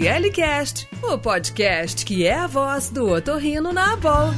ORLcast, o podcast que é a voz do otorrino na Abol.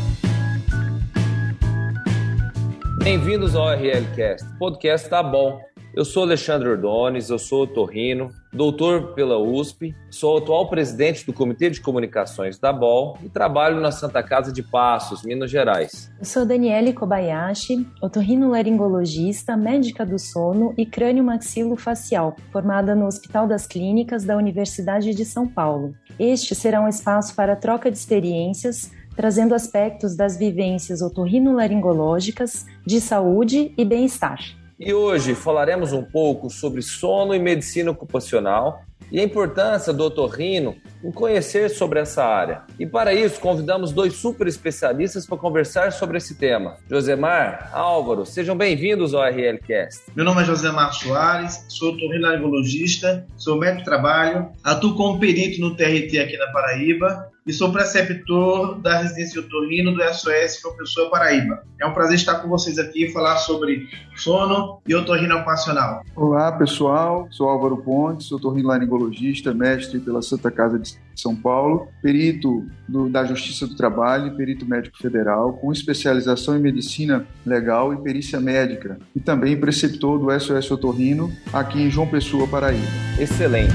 Bem-vindos ao ORLcast, podcast tá bom. Eu sou Alexandre Ordones, eu sou otorrino, doutor pela USP, sou atual presidente do Comitê de Comunicações da BOL e trabalho na Santa Casa de Passos, Minas Gerais. Eu sou Daniele Kobayashi, otorrinolaringologista, médica do sono e crânio-maxilo-facial, formada no Hospital das Clínicas da Universidade de São Paulo. Este será um espaço para troca de experiências, trazendo aspectos das vivências otorrinolaringológicas, de saúde e bem-estar. E hoje falaremos um pouco sobre sono e medicina ocupacional e a importância do otorrino em conhecer sobre essa área. E para isso, convidamos dois super especialistas para conversar sobre esse tema. Josemar, Álvaro, sejam bem-vindos ao RLCast. Meu nome é Josemar Soares, sou otorrinolaringologista, sou médico de trabalho, atuo como perito no TRT aqui na Paraíba e sou preceptor da residência otorrino do SOS Professor Paraíba. É um prazer estar com vocês aqui e falar sobre sono e otorrino ocupacional. Olá, pessoal. Sou Álvaro Pontes, otorrinolaringologista, mestre pela Santa Casa de São Paulo, perito do, da Justiça do Trabalho perito médico federal, com especialização em medicina legal e perícia médica, e também preceptor do SOS Otorrino aqui em João Pessoa, Paraíba. Excelente.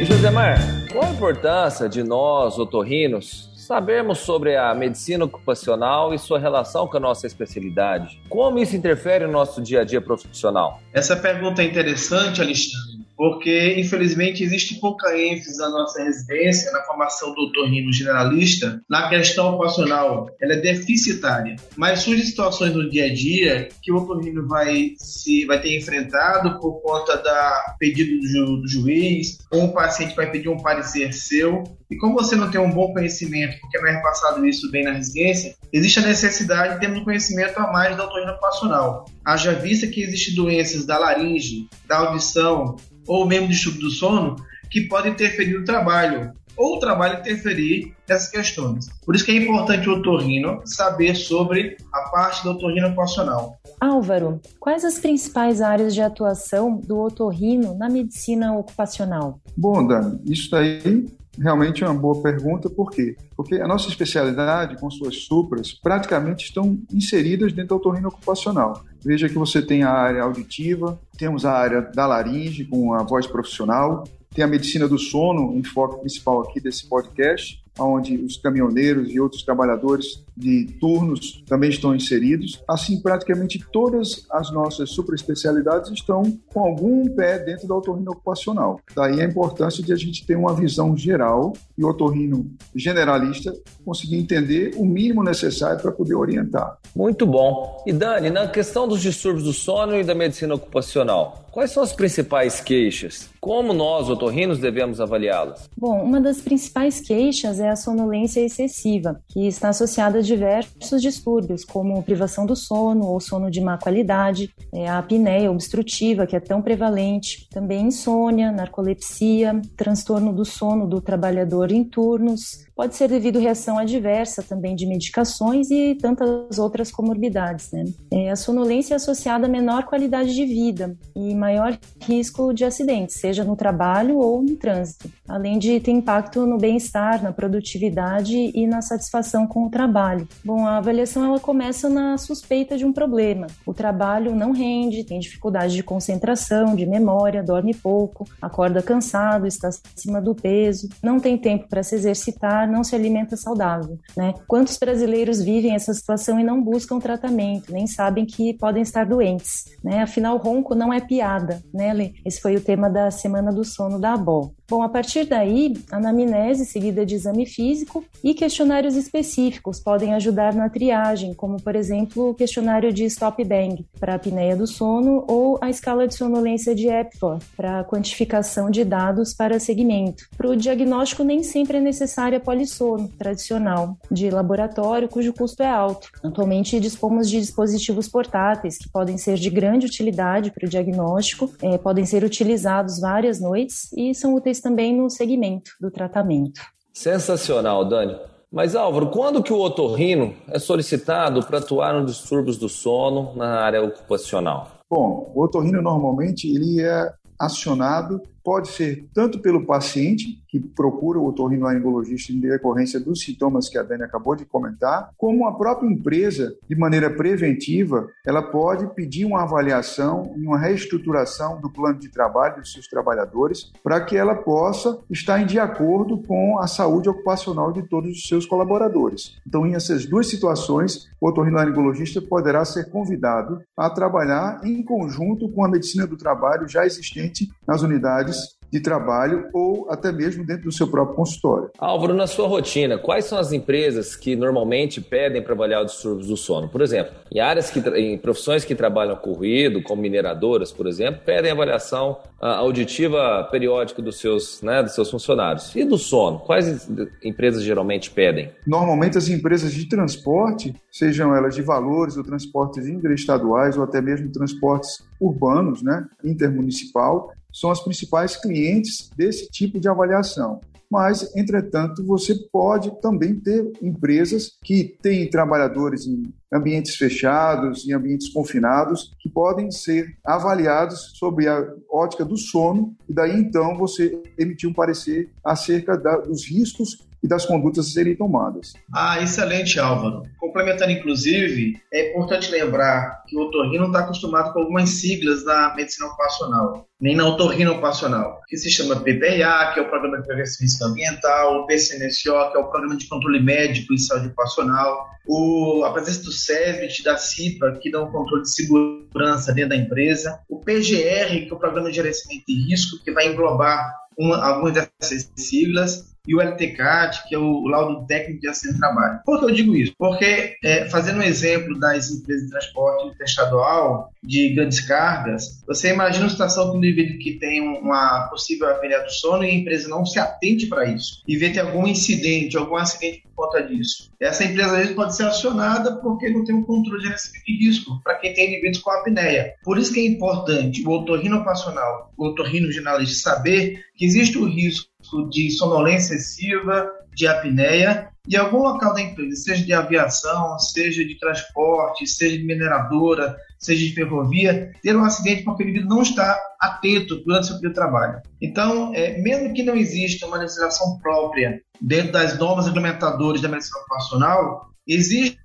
E Josemar, qual a importância de nós, otorrinos, sabermos sobre a medicina ocupacional e sua relação com a nossa especialidade? Como isso interfere no nosso dia a dia profissional? Essa pergunta é interessante, Alexandre porque infelizmente existe pouca ênfase na nossa residência, na formação do otorrino generalista, na questão ocupacional. Ela é deficitária. Mas surgem situações no dia a dia que o otorrino vai, se, vai ter enfrentado por conta da pedido do, ju, do juiz, ou um paciente vai pedir um parecer seu. E como você não tem um bom conhecimento, porque não é repassado isso bem na residência, existe a necessidade de termos um conhecimento a mais da otorrino ocupacional. Haja vista que existem doenças da laringe, da audição, ou mesmo distúrbio do sono, que podem interferir no trabalho, ou o trabalho interferir nessas questões. Por isso que é importante o otorrino saber sobre a parte do otorrino ocupacional. Álvaro, quais as principais áreas de atuação do otorrino na medicina ocupacional? Bom, Dani, isso daí realmente é uma boa pergunta, por quê? Porque a nossa especialidade, com suas supras, praticamente estão inseridas dentro da otorrino ocupacional. Veja que você tem a área auditiva, temos a área da laringe, com a voz profissional, tem a medicina do sono, um enfoque principal aqui desse podcast, onde os caminhoneiros e outros trabalhadores de turnos também estão inseridos. Assim, praticamente todas as nossas superespecialidades estão com algum pé dentro da otorrino ocupacional. Daí a importância de a gente ter uma visão geral e o otorrino generalista conseguir entender o mínimo necessário para poder orientar. Muito bom. E Dani, na questão dos distúrbios do sono e da medicina ocupacional, quais são as principais queixas? Como nós, otorrinos, devemos avaliá-las? Bom, uma das principais queixas é a sonolência excessiva, que está associada diversos distúrbios, como privação do sono ou sono de má qualidade, é a apneia obstrutiva, que é tão prevalente, também insônia, narcolepsia, transtorno do sono do trabalhador em turnos, pode ser devido reação adversa também de medicações e tantas outras comorbidades. Né? É, a sonolência é associada a menor qualidade de vida e maior risco de acidentes, seja no trabalho ou no trânsito, além de ter impacto no bem-estar, na produtividade e na satisfação com o trabalho. Bom, a avaliação ela começa na suspeita de um problema. O trabalho não rende, tem dificuldade de concentração, de memória, dorme pouco, acorda cansado, está acima do peso, não tem tempo para se exercitar não se alimenta saudável, né? Quantos brasileiros vivem essa situação e não buscam tratamento, nem sabem que podem estar doentes, né? Afinal, ronco não é piada, né, Lê? Esse foi o tema da Semana do Sono da ABOL. Bom, a partir daí, anamnese seguida de exame físico e questionários específicos podem ajudar na triagem, como por exemplo o questionário de Stop Bang para a apneia do sono ou a escala de sonolência de Epworth para quantificação de dados para segmento. Para o diagnóstico nem sempre é necessária a polissono tradicional de laboratório, cujo custo é alto. Atualmente dispomos de dispositivos portáteis que podem ser de grande utilidade para o diagnóstico, é, podem ser utilizados várias noites e são úteis também no segmento do tratamento. Sensacional, Dani. Mas Álvaro, quando que o otorrino é solicitado para atuar nos distúrbios do sono na área ocupacional? Bom, o otorrino normalmente ele é acionado pode ser tanto pelo paciente, que procura o otorrinolaringologista em decorrência dos sintomas que a Dani acabou de comentar, como a própria empresa, de maneira preventiva, ela pode pedir uma avaliação e uma reestruturação do plano de trabalho dos seus trabalhadores para que ela possa estar em de acordo com a saúde ocupacional de todos os seus colaboradores. Então, em essas duas situações, o otorrinolaringologista poderá ser convidado a trabalhar em conjunto com a medicina do trabalho já existente nas unidades de trabalho ou até mesmo dentro do seu próprio consultório. Álvaro, na sua rotina, quais são as empresas que normalmente pedem para avaliar os distúrbios do sono? Por exemplo, em áreas que em profissões que trabalham com ruído, como mineradoras, por exemplo, pedem avaliação uh, auditiva periódica dos seus, né, dos seus funcionários. E do sono, quais empresas geralmente pedem? Normalmente as empresas de transporte, sejam elas de valores ou transportes interestaduais ou até mesmo transportes urbanos, né, intermunicipal, são as principais clientes desse tipo de avaliação. Mas, entretanto, você pode também ter empresas que têm trabalhadores em ambientes fechados, em ambientes confinados, que podem ser avaliados sob a ótica do sono, e daí então você emitir um parecer acerca da, dos riscos e das condutas a serem tomadas. Ah, excelente, Álvaro. Complementando, inclusive, é importante lembrar que o otorrino está acostumado com algumas siglas na medicina ocupacional, nem na otorrino ocupacional, que se chama PPA, que é o Programa de Prevenção e Risco Ambiental, o PCNSO, que é o Programa de Controle Médico e Saúde Ocupacional, o, a presença do SESBIT, da CIPA, que dá um controle de segurança dentro da empresa, o PGR, que é o Programa de Gerenciamento de Risco, que vai englobar uma, algumas dessas siglas, e o LTCAT, que é o laudo técnico de acidente de trabalho. Por que eu digo isso? Porque, é, fazendo um exemplo das empresas de transporte interestadual de grandes cargas, você imagina uma situação que um indivíduo que tem uma possível apneia do sono e a empresa não se atente para isso e vê ter algum incidente, algum acidente por conta disso. Essa empresa, às vezes, pode ser acionada porque não tem um controle de risco para quem tem indivíduos com apneia. Por isso que é importante o otorrino passional, o otorrino generalista saber que existe o risco de sonolência excessiva, de apneia, e algum local da empresa, seja de aviação, seja de transporte, seja de mineradora, seja de ferrovia, ter um acidente porque o indivíduo não está atento durante o seu período de trabalho. Então, é, mesmo que não exista uma legislação própria dentro das normas regulamentadoras da medicina ocupacional, existe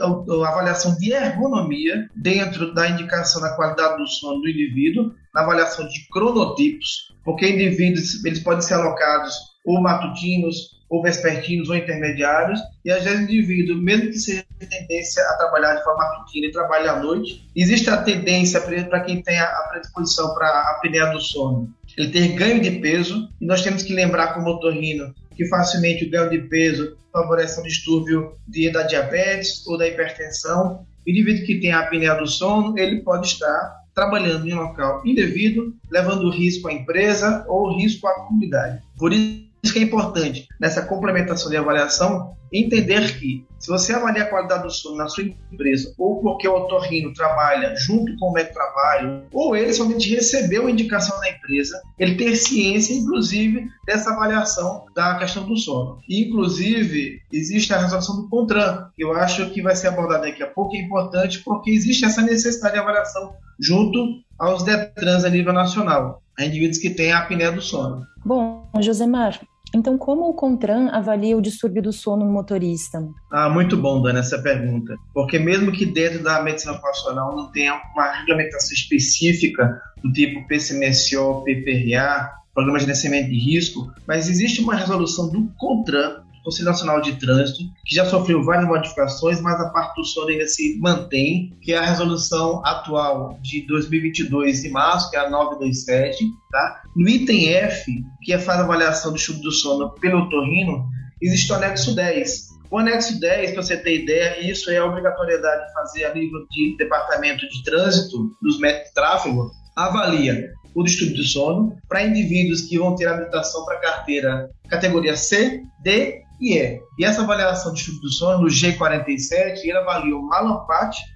a, a avaliação de ergonomia dentro da indicação da qualidade do sono do indivíduo, na avaliação de cronotipos, porque indivíduos eles podem ser alocados ou matutinos, ou vespertinos, ou intermediários, e às vezes o indivíduo, mesmo que seja tendência a trabalhar de forma matutina e trabalhe à noite, existe a tendência para quem tem a predisposição para a apneia do sono, ele ter ganho de peso, e nós temos que lembrar como otorrino que facilmente o ganho de peso favorece um distúrbio de, da diabetes ou da hipertensão. O indivíduo que tem a apneia do sono, ele pode estar trabalhando em local indevido, levando risco à empresa ou risco à comunidade. Por isso que é importante nessa complementação de avaliação, entender que se você avalia a qualidade do sono na sua empresa, ou porque o otorrino trabalha junto com o médico trabalho, ou ele somente recebeu a indicação da empresa, ele ter ciência, inclusive, dessa avaliação da questão do sono. E, inclusive, existe a resolução do CONTRAN, que eu acho que vai ser abordada daqui a pouco, é importante porque existe essa necessidade de avaliação junto aos DETRANS a nível nacional, a indivíduos que têm a apneia do sono. Bom, Josemar, então, como o CONTRAN avalia o distúrbio do sono no motorista? Ah, muito bom, Dani, essa pergunta. Porque mesmo que dentro da medicina ocupacional não tenha uma regulamentação específica do tipo PCMSO, PPRA, Programa de Gerenciamento de Risco, mas existe uma resolução do CONTRAN Conselho Nacional de Trânsito, que já sofreu várias modificações, mas a parte do sono ainda se mantém, que é a resolução atual de 2022 de março, que é a 927, tá? No item F, que é faz a avaliação do estudo do sono pelo otorrino, existe o anexo 10, o anexo 10, para você ter ideia, isso é a obrigatoriedade de fazer a nível de departamento de trânsito dos métodos de tráfego, avalia o distúrbio do sono para indivíduos que vão ter habilitação para carteira categoria C, D e E. E essa avaliação de estudo do sono, no G47, ele avalia o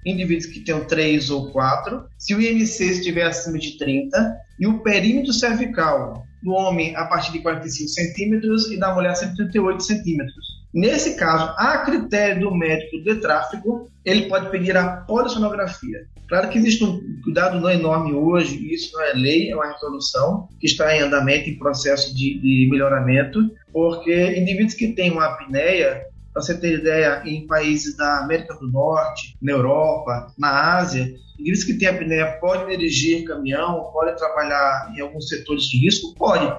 indivíduos que tenham 3 ou 4, se o IMC estiver acima de 30, e o perímetro cervical, no homem a partir de 45 centímetros e na mulher 138 centímetros. Nesse caso, a critério do médico de tráfego, ele pode pedir a polissonografia. Claro que existe um cuidado enorme hoje, isso não é lei, é uma resolução que está em andamento, em processo de, de melhoramento, porque indivíduos que têm uma apneia, para você ter ideia, em países da América do Norte, na Europa, na Ásia, indivíduos que têm apneia podem dirigir caminhão, podem trabalhar em alguns setores de risco? Pode,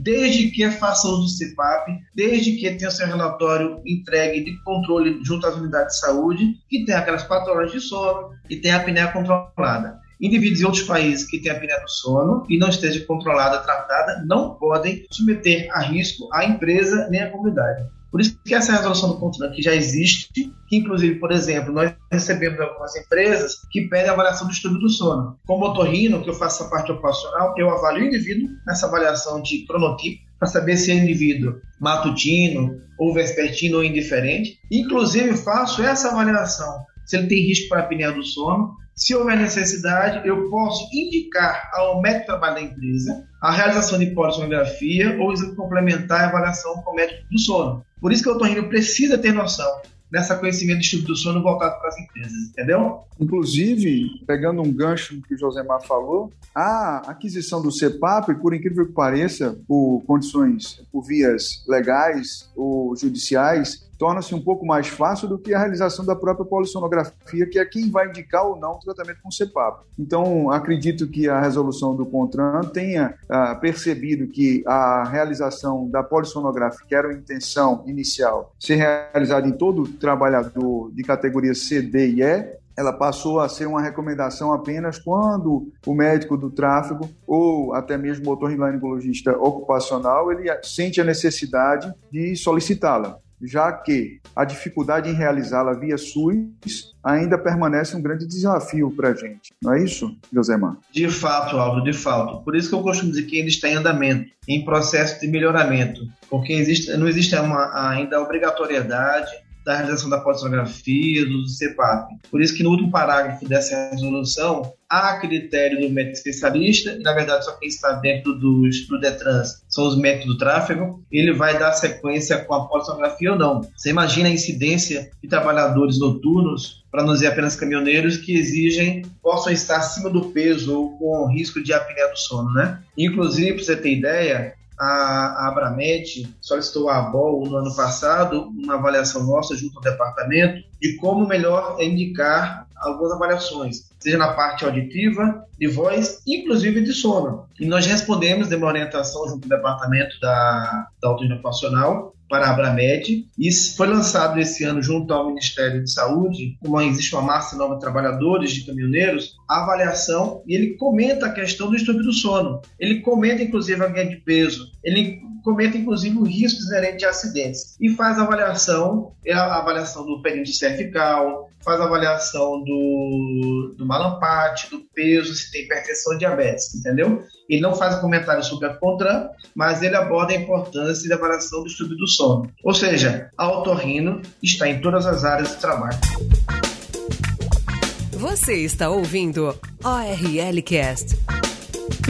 desde que faça uso do CPAP, desde que tenha seu relatório entregue de controle junto às unidades de saúde, que tenha aquelas quatro horas de sono e tenha a apneia controlada. Indivíduos em outros países que têm apneia do sono e não esteja controlada, tratada, não podem submeter a risco a empresa nem a comunidade. Por isso que essa resolução do ponto que já existe, que inclusive, por exemplo, nós recebemos algumas empresas que pedem avaliação do estudo do sono. Como otorrino, que eu faço a parte ocupacional, eu avalio o indivíduo nessa avaliação de cronotipo, para saber se é indivíduo matutino ou vespertino ou indiferente. Inclusive, faço essa avaliação se ele tem risco para apneia do sono. Se houver necessidade, eu posso indicar ao médico de trabalho da empresa a realização de polissonografia ou exame complementar a avaliação com o médico do sono. Por isso que o otorrino precisa ter noção dessa conhecimento estudo do sono voltado para as empresas, entendeu? Inclusive, pegando um gancho que o Josemar falou, a aquisição do CEPAP, por incrível que pareça, por condições, por vias legais ou judiciais, torna-se um pouco mais fácil do que a realização da própria polissonografia, que é quem vai indicar ou não o tratamento com CEPAP. Então, acredito que a resolução do CONTRAN tenha ah, percebido que a realização da polissonografia, que era a intenção inicial, ser realizada em todo trabalhador de categoria C, D e E, ela passou a ser uma recomendação apenas quando o médico do tráfego ou até mesmo o otorrinolaringologista ocupacional ele sente a necessidade de solicitá-la já que a dificuldade em realizá-la via SUS ainda permanece um grande desafio para a gente. Não é isso, Josemar? De fato, Aldo, de fato. Por isso que eu costumo dizer que ainda está em andamento, em processo de melhoramento, porque existe, não existe uma, ainda a obrigatoriedade da realização da polissonografia, do CEPAP. Por isso que no último parágrafo dessa resolução, há critério do médico especialista, e na verdade só quem está dentro dos, do DETRANS são os médicos do tráfego, ele vai dar sequência com a polissonografia ou não. Você imagina a incidência de trabalhadores noturnos, para não dizer apenas caminhoneiros, que exigem, possam estar acima do peso ou com risco de apneia do sono, né? Inclusive, para você ter ideia, a, Abramet solicitou à ABOL no ano passado uma avaliação nossa junto ao departamento de como melhor indicar algumas avaliações, seja na parte auditiva, de voz, inclusive de sono. E nós respondemos, demos uma orientação junto ao departamento da, da autonomia ocupacional para a Abramed. E foi lançado esse ano junto ao Ministério de Saúde, como existe uma massa nova de trabalhadores, de caminhoneiros, a avaliação e ele comenta a questão do estudo do sono. Ele comenta inclusive a ganho de peso, ele comenta inclusive o risco inerente de acidentes. E faz a avaliação, é a avaliação do período cervical, faz avaliação do, do malampate, do peso, se tem hipertensão diabetes, entendeu? Ele não faz um comentário sobre a CONTRAN, mas ele aborda a importância da avaliação do estudo do sono. Ou seja, a está em todas as áreas de trabalho. Você está ouvindo ORL Cast.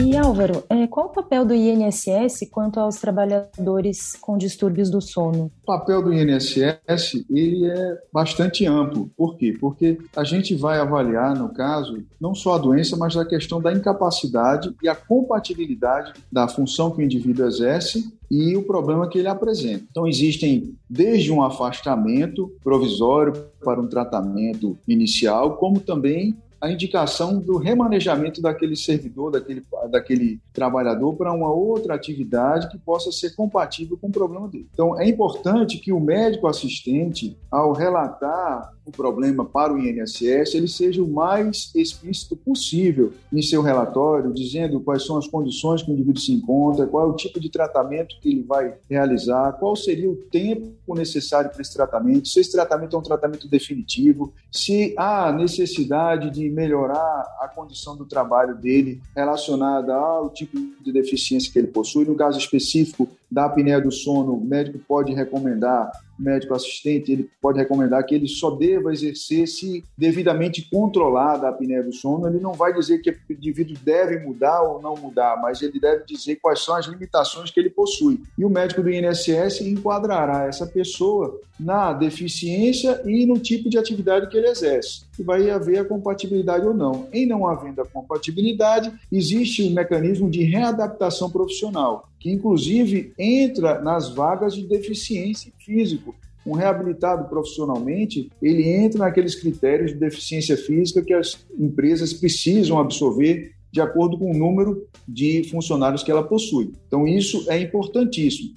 E Álvaro, é, qual o papel do INSS quanto aos trabalhadores com distúrbios do sono? O papel do INSS ele é bastante amplo. Por quê? Porque a gente vai avaliar, no caso, não só a doença, mas a questão da incapacidade e a compatibilidade da função que o indivíduo exerce e o problema que ele apresenta. Então, existem desde um afastamento provisório para um tratamento inicial, como também a indicação do remanejamento daquele servidor, daquele, daquele trabalhador para uma outra atividade que possa ser compatível com o problema dele. Então, é importante que o médico assistente, ao relatar o problema para o INSS, ele seja o mais explícito possível em seu relatório, dizendo quais são as condições que o indivíduo se encontra, qual é o tipo de tratamento que ele vai realizar, qual seria o tempo necessário para esse tratamento, se esse tratamento é um tratamento definitivo, se há necessidade de melhorar a condição do trabalho dele relacionada ao tipo de deficiência que ele possui. No caso específico da apneia do sono, o médico pode recomendar médico assistente ele pode recomendar que ele só deva exercer se devidamente controlada a apneia do sono. Ele não vai dizer que o indivíduo deve mudar ou não mudar, mas ele deve dizer quais são as limitações que ele possui. E o médico do INSS enquadrará essa pessoa na deficiência e no tipo de atividade que ele exerce. E vai haver a compatibilidade ou não. Em não havendo a compatibilidade, existe um mecanismo de readaptação profissional, que inclusive entra nas vagas de deficiência físico. Um reabilitado profissionalmente, ele entra naqueles critérios de deficiência física que as empresas precisam absorver de acordo com o número de funcionários que ela possui. Então, isso é importantíssimo.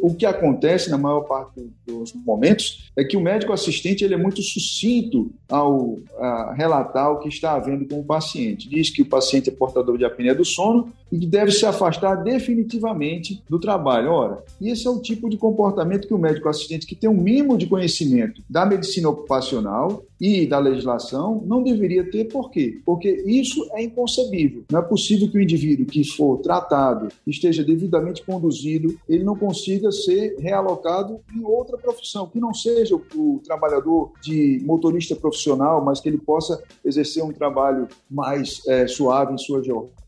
o que acontece na maior parte dos momentos é que o médico assistente ele é muito sucinto ao relatar o que está havendo com o paciente. Diz que o paciente é portador de apneia do sono e que deve se afastar definitivamente do trabalho. Ora, esse é o tipo de comportamento que o médico assistente, que tem um mínimo de conhecimento da medicina ocupacional e da legislação, não deveria ter. Por quê? Porque isso é inconcebível. Não é possível que o indivíduo que for tratado, esteja devidamente conduzido, ele não consiga ser realocado em outra profissão, que não seja o, o trabalhador de motorista profissional, mas que ele possa exercer um trabalho mais é, suave em sua jornada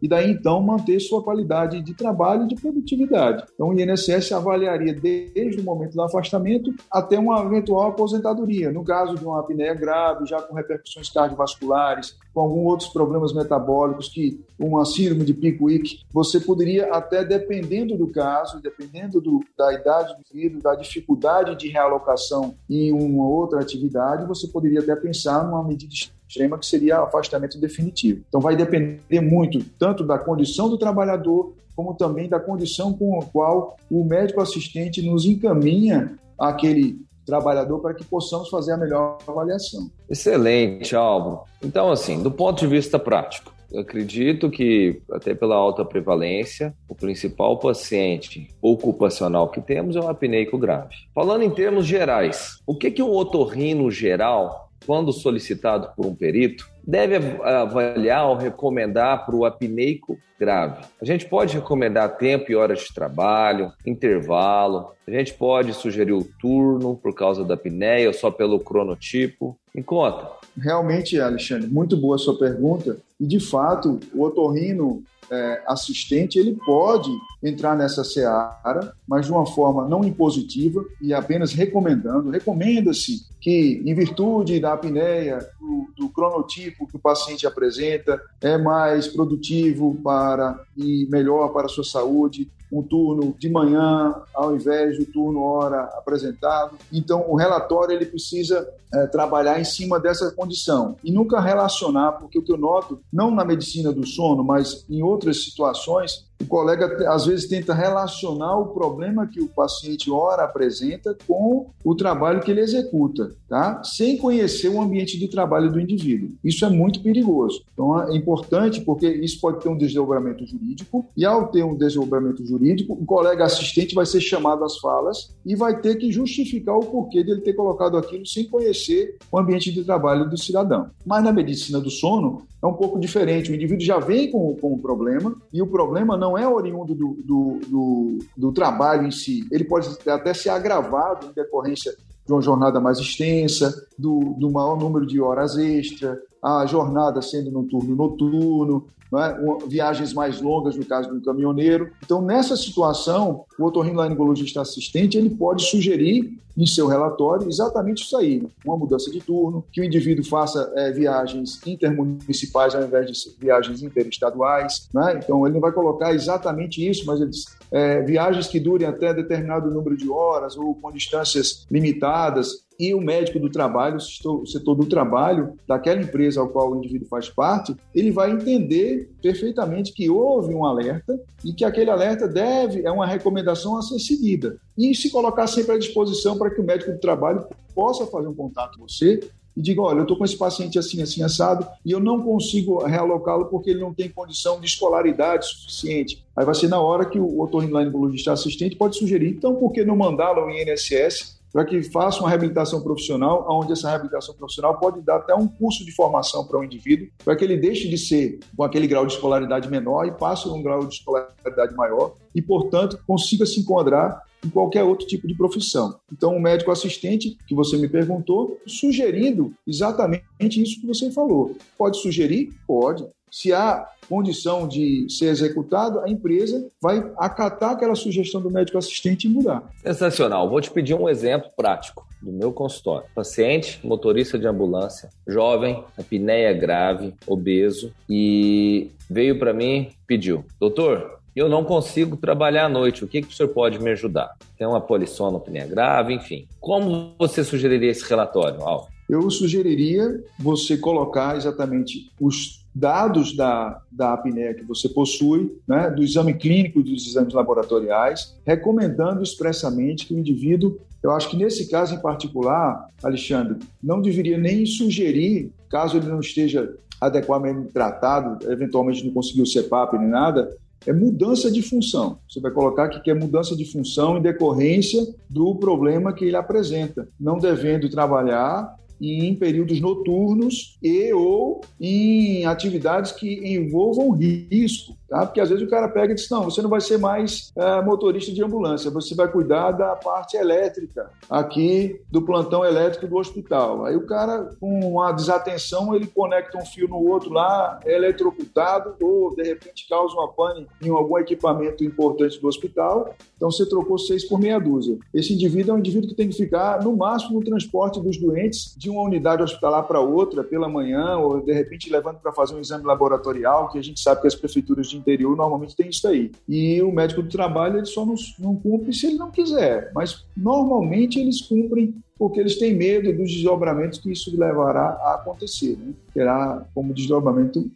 e daí então manter sua qualidade de trabalho e de produtividade. Então o INSS avaliaria desde o momento do afastamento até uma eventual aposentadoria, no caso de uma apneia grave, já com repercussões cardiovasculares, com alguns outros problemas metabólicos, que uma síndrome de Pickwick, você poderia até, dependendo do caso, dependendo do, da idade do indivíduo, da dificuldade de realocação em uma outra atividade, você poderia até pensar numa medida extrema que seria afastamento definitivo. Então vai depender muito tanto da condição do trabalhador como também da condição com a qual o médico assistente nos encaminha aquele trabalhador para que possamos fazer a melhor avaliação. Excelente, Álvaro. Então, assim, do ponto de vista prático, eu acredito que, até pela alta prevalência, o principal paciente ocupacional que temos é o apneico grave. Falando em termos gerais, o que, que um otorrino geral quando solicitado por um perito, deve avaliar ou recomendar para o apneico grave. A gente pode recomendar tempo e horas de trabalho, intervalo, a gente pode sugerir o turno por causa da apneia ou só pelo cronotipo. Me conta. Realmente, Alexandre, muito boa sua pergunta. E, de fato, o otorrino é, assistente, ele pode entrar nessa seara, mas de uma forma não impositiva e apenas recomendando. Recomenda-se que, em virtude da apneia, do, do, cronotipo que o paciente apresenta, é mais produtivo para e melhor para a sua saúde, um turno de manhã ao invés do turno hora apresentado. Então, o relatório ele precisa é, trabalhar em cima dessa condição e nunca relacionar, porque o que eu noto, não na medicina do sono, mas em outras situações, o colega às vezes tenta relacionar o problema que o paciente ora apresenta com o trabalho que ele executa, tá? Sem conhecer o ambiente de trabalho do indivíduo. Isso é muito perigoso. Então é importante porque isso pode ter um desdobramento jurídico e ao ter um desdobramento jurídico, o colega assistente vai ser chamado às falas e vai ter que justificar o porquê dele ter colocado aquilo sem conhecer o ambiente de trabalho do cidadão. Mas na medicina do sono é um pouco diferente. O indivíduo já vem com, com o problema e o problema não é oriundo do, do, do, do trabalho em si. Ele pode até ser agravado em decorrência de uma jornada mais extensa, do, do maior número de horas extra, a jornada sendo no turno noturno, é? viagens mais longas no caso do caminhoneiro. Então, nessa situação, o otorrinolaringologista assistente ele pode sugerir em seu relatório exatamente isso aí, uma mudança de turno, que o indivíduo faça é, viagens intermunicipais ao invés de viagens interestaduais, né? então ele não vai colocar exatamente isso, mas eles, é, viagens que durem até determinado número de horas ou com distâncias limitadas, e o médico do trabalho, o setor do trabalho daquela empresa ao qual o indivíduo faz parte, ele vai entender perfeitamente que houve um alerta e que aquele alerta deve, é uma recomendação a ser seguida. E se colocar sempre à disposição para que o médico do trabalho possa fazer um contato com você e diga, olha, eu estou com esse paciente assim, assim, assado, e eu não consigo realocá-lo porque ele não tem condição de escolaridade suficiente. Aí vai ser na hora que o otorrinolaringologista assistente pode sugerir, então por que não mandá-lo ao INSS para que faça uma reabilitação profissional, onde essa reabilitação profissional pode dar até um curso de formação para o um indivíduo, para que ele deixe de ser com aquele grau de escolaridade menor e passe a um grau de escolaridade maior, e, portanto, consiga se enquadrar em qualquer outro tipo de profissão. Então, o médico assistente, que você me perguntou, sugerindo exatamente isso que você falou. Pode sugerir? Pode. Se há condição de ser executado, a empresa vai acatar aquela sugestão do médico assistente e mudar. Sensacional. Vou te pedir um exemplo prático do meu consultório. Paciente, motorista de ambulância, jovem, apneia grave, obeso e veio para mim, pediu: "Doutor, eu não consigo trabalhar à noite. O que, que o senhor pode me ajudar? Tem uma polissonopnia grave, enfim. Como você sugeriria esse relatório, Alvo? Eu sugeriria você colocar exatamente os dados da, da apneia que você possui, né, do exame clínico e dos exames laboratoriais, recomendando expressamente que o indivíduo, eu acho que nesse caso em particular, Alexandre, não deveria nem sugerir, caso ele não esteja adequadamente tratado, eventualmente não conseguiu CPAP nem nada, é mudança de função. Você vai colocar que é mudança de função em decorrência do problema que ele apresenta, não devendo trabalhar em períodos noturnos e ou em atividades que envolvam risco. Tá? Porque às vezes o cara pega e diz: não, você não vai ser mais é, motorista de ambulância, você vai cuidar da parte elétrica aqui do plantão elétrico do hospital. Aí o cara, com uma desatenção, ele conecta um fio no outro lá, é eletrocutado, ou de repente causa uma pane em algum equipamento importante do hospital. Então você trocou seis por meia dúzia. Esse indivíduo é um indivíduo que tem que ficar, no máximo, no transporte dos doentes de uma unidade hospitalar para outra pela manhã, ou de repente levando para fazer um exame laboratorial, que a gente sabe que as prefeituras de interior normalmente tem isso aí. E o médico do trabalho ele só não, não cumpre se ele não quiser, mas normalmente eles cumprem porque eles têm medo dos desdobramentos que isso levará a acontecer. Né? Terá como desdobramento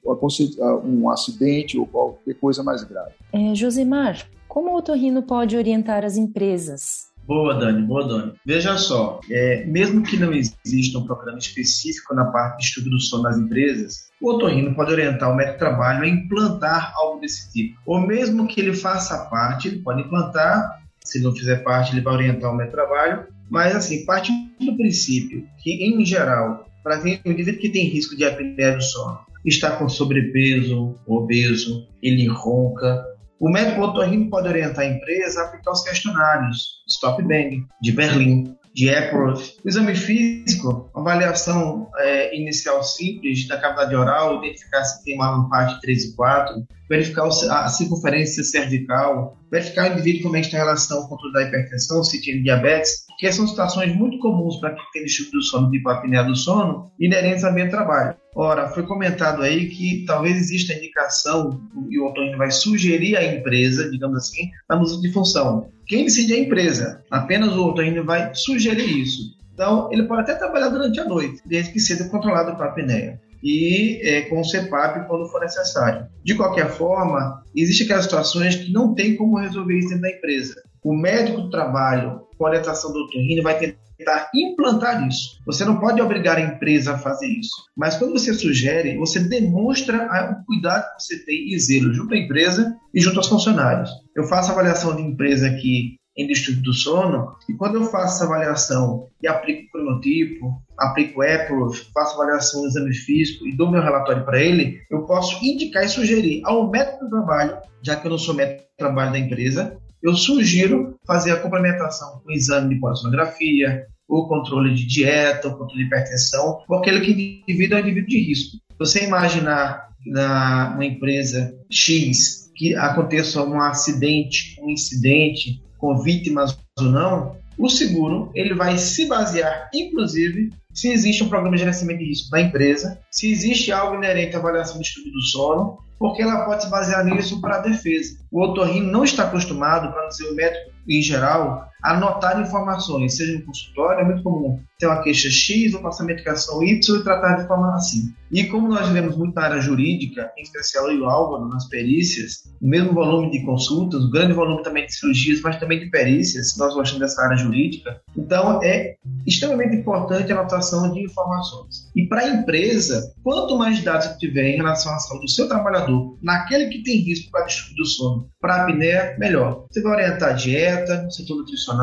um acidente ou qualquer coisa mais grave. É, Josimar, como o otorrino pode orientar as empresas Boa, Dani, boa, Dani. Veja só, é, mesmo que não exista um programa específico na parte de estudo do sono nas empresas, o otorrino pode orientar o médico de trabalho a implantar algo desse tipo. Ou mesmo que ele faça parte, ele pode implantar, se não fizer parte, ele vai orientar o médico de trabalho. Mas, assim, partindo do princípio que, em geral, para o indivíduo que tem risco de apneia do sono, está com sobrepeso, obeso, ele ronca, o médico otorrino pode orientar a empresa a aplicar os questionários Stop Bang, de Berlim, de Epworth. O exame físico, avaliação é, inicial simples da cavidade oral, identificar se tem uma lamparte 3 e 4, verificar a circunferência cervical, verificar o indivíduo como é que está a relação com o controle da hipertensão, se tem diabetes, que são situações muito comuns para quem tem distúrbio do sono, tipo apneia do sono, inerentes ao de trabalho. Ora, foi comentado aí que talvez exista indicação, e o otorrino vai sugerir à empresa, digamos assim, a mudança de função. Quem decide é a empresa, apenas o otorrino vai sugerir isso. Então, ele pode até trabalhar durante a noite, desde que seja controlado para a apneia e é, com o CEPAP quando for necessário. De qualquer forma, existem aquelas situações que não tem como resolver isso dentro da empresa. O médico do trabalho, com orientação do otorrino, vai tentar implantar isso. Você não pode obrigar a empresa a fazer isso. Mas quando você sugere, você demonstra o cuidado que você tem e zelo junto à empresa e junto aos funcionários. Eu faço avaliação de empresa que em distúrbio do sono, e quando eu faço essa avaliação e aplico o cronotipo, aplico o Apple, faço avaliação exame físico e dou meu relatório para ele, eu posso indicar e sugerir ao médico do trabalho, já que eu não sou médico do trabalho da empresa, eu sugiro fazer a complementação com exame de polissonografia, o controle de dieta, o controle de hipertensão, ou aquele que indivíduo é um indivíduo de risco. Você imaginar na uma empresa X que aconteça um acidente, um incidente, com vítimas ou não, o seguro ele vai se basear, inclusive, se existe um programa de gerenciamento de risco da empresa, se existe algo inerente à avaliação do estudo do sono, porque ela pode se basear nisso para a defesa. O otorrino não está acostumado, para dizer o médico em geral, anotar informações, seja no consultório, é muito comum ter uma queixa X, vou passar medicação Y e tratar de forma assim. E como nós vivemos muito na área jurídica, em especial o Álvaro, nas perícias, o mesmo volume de consultas, o grande volume também de cirurgias, mas também de perícias, nós gostamos dessa área jurídica, então é extremamente importante a anotação de informações. E para a empresa, quanto mais dados você tiver em relação à saúde do seu trabalhador, naquele que tem risco para distúrbio do sono, para a apneia, melhor. Você vai orientar a dieta, o setor nutricional,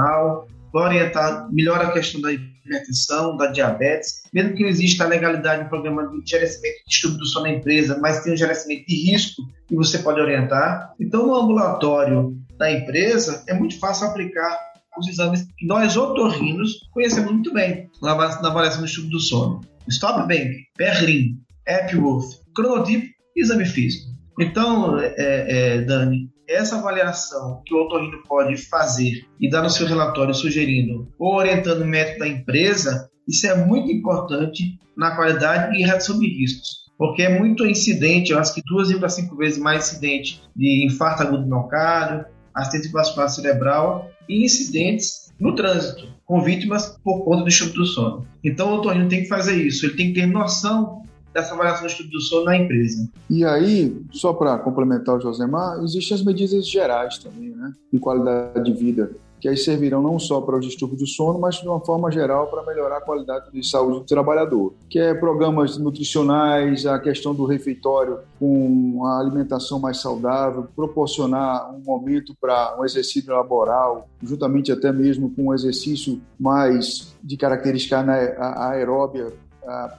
vai orientar melhor a questão da hipertensão, da diabetes, mesmo que não exista a legalidade no programa de gerenciamento de distúrbio do sono na empresa, mas tem um gerenciamento de risco que você pode orientar. Então, no ambulatório da empresa, é muito fácil aplicar os exames que nós, otorrinos, conhecemos muito bem na avaliação do distúrbio do sono. Stop Bank, Berlin, Epworth, cronotipo e exame físico. Então, é, é, Dani, essa avaliação que o otorrino pode fazer e dar no seu relatório sugerindo ou orientando o método da empresa, isso é muito importante na qualidade e redução de riscos. Porque é muito incidente, eu acho que duas a cinco vezes mais incidente de infarto agudo do miocárdio, acidente vascular cerebral e incidentes no trânsito, com vítimas por conta do distúrbio do sono. Então o otorrino tem que fazer isso, ele tem que ter noção dessa avaliação do estudo do sono na empresa. E aí, só para complementar o Josemar, existem as medidas gerais também, né, de qualidade de vida, que aí servirão não só para os distúrbios do sono, mas de uma forma geral para melhorar a qualidade de saúde do trabalhador, que é programas nutricionais, a questão do refeitório com a alimentação mais saudável, proporcionar um momento para um exercício laboral, juntamente até mesmo com um exercício mais de característica aeróbia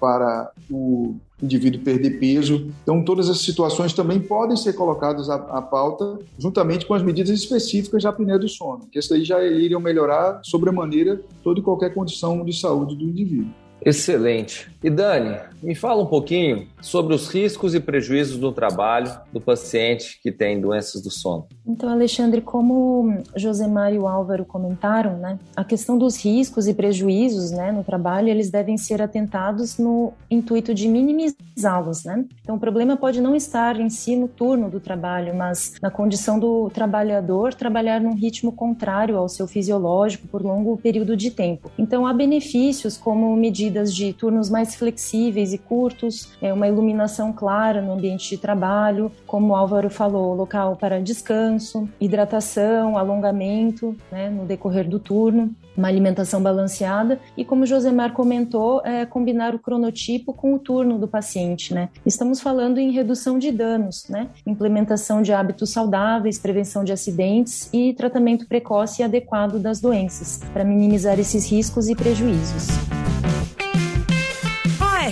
para o indivíduo perder peso. Então, todas essas situações também podem ser colocadas à, à pauta, juntamente com as medidas específicas da apneia do sono, que essas aí já iriam melhorar sobremaneira toda e qualquer condição de saúde do indivíduo. Excelente. E Dani, me fala um pouquinho sobre os riscos e prejuízos do trabalho do paciente que tem doenças do sono. Então, Alexandre, como Josemar e o Álvaro comentaram, né, a questão dos riscos e prejuízos né, no trabalho, eles devem ser atentados no intuito de minimizá-los. Né? Então, o problema pode não estar em si no turno do trabalho, mas na condição do trabalhador trabalhar num ritmo contrário ao seu fisiológico por longo período de tempo. Então, há benefícios como medidas de turnos mais flexíveis e curtos, é, uma iluminação clara no ambiente de trabalho, como o Álvaro falou, local para descanso, hidratação, alongamento né, no decorrer do turno uma alimentação balanceada e, como Josemar comentou, é, combinar o cronotipo com o turno do paciente. Né? Estamos falando em redução de danos, né? implementação de hábitos saudáveis, prevenção de acidentes e tratamento precoce e adequado das doenças, para minimizar esses riscos e prejuízos.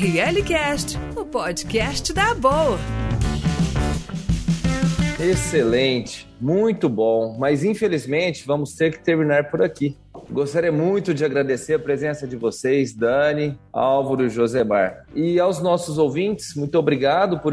ORL Cast, o podcast da Boa. Excelente, muito bom, mas infelizmente vamos ter que terminar por aqui. Gostaria muito de agradecer a presença de vocês, Dani, Álvaro e Josemar. E aos nossos ouvintes, muito obrigado por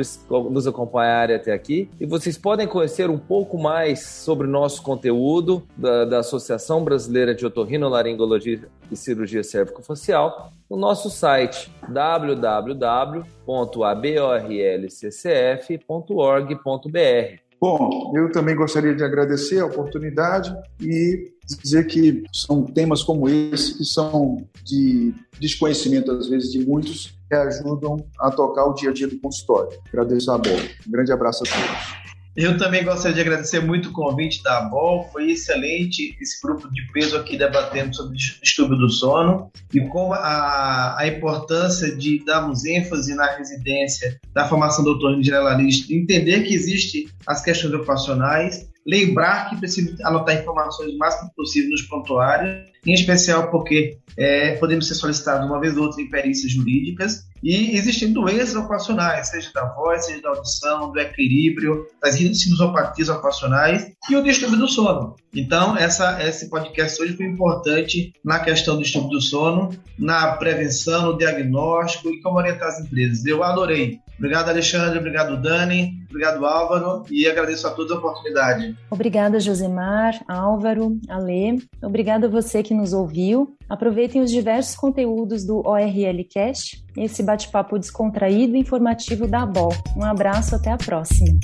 nos acompanharem até aqui. E vocês podem conhecer um pouco mais sobre o nosso conteúdo da, da Associação Brasileira de Otorrinolaringologia e Cirurgia Cérvico-Facial no nosso site www.aborlccf.org.br. Bom, eu também gostaria de agradecer a oportunidade e dizer que são temas como esse que são de desconhecimento, às vezes, de muitos, que ajudam a tocar o dia a dia do consultório. Agradeço a bola. Um grande abraço a todos. Eu também gostaria de agradecer muito o convite da ABOL, foi excelente esse grupo de peso aqui debatendo sobre distúrbio do sono e com a, a importância de darmos ênfase na residência da formação do doutor generalista, entender que existe as questões ocupacionais, lembrar que precisa anotar informações o máximo possível nos prontuários, em especial porque é, podemos ser solicitados uma vez ou outra em perícias jurídicas e existem doenças ocupacionais, seja da voz, seja da audição, do equilíbrio, das sinusopatias ocupacionais e o distúrbio do sono. Então, essa, esse podcast hoje foi importante na questão do distúrbio do sono, na prevenção, no diagnóstico e como orientar as empresas. Eu adorei. Obrigado, Alexandre. Obrigado, Dani. Obrigado, Álvaro. E agradeço a todos a oportunidade. Obrigada, Josemar, Álvaro, Alê. Obrigada a você que nos ouviu. Aproveitem os diversos conteúdos do ORL Cast, esse bate-papo descontraído e informativo da ABOL. Um abraço, até a próxima!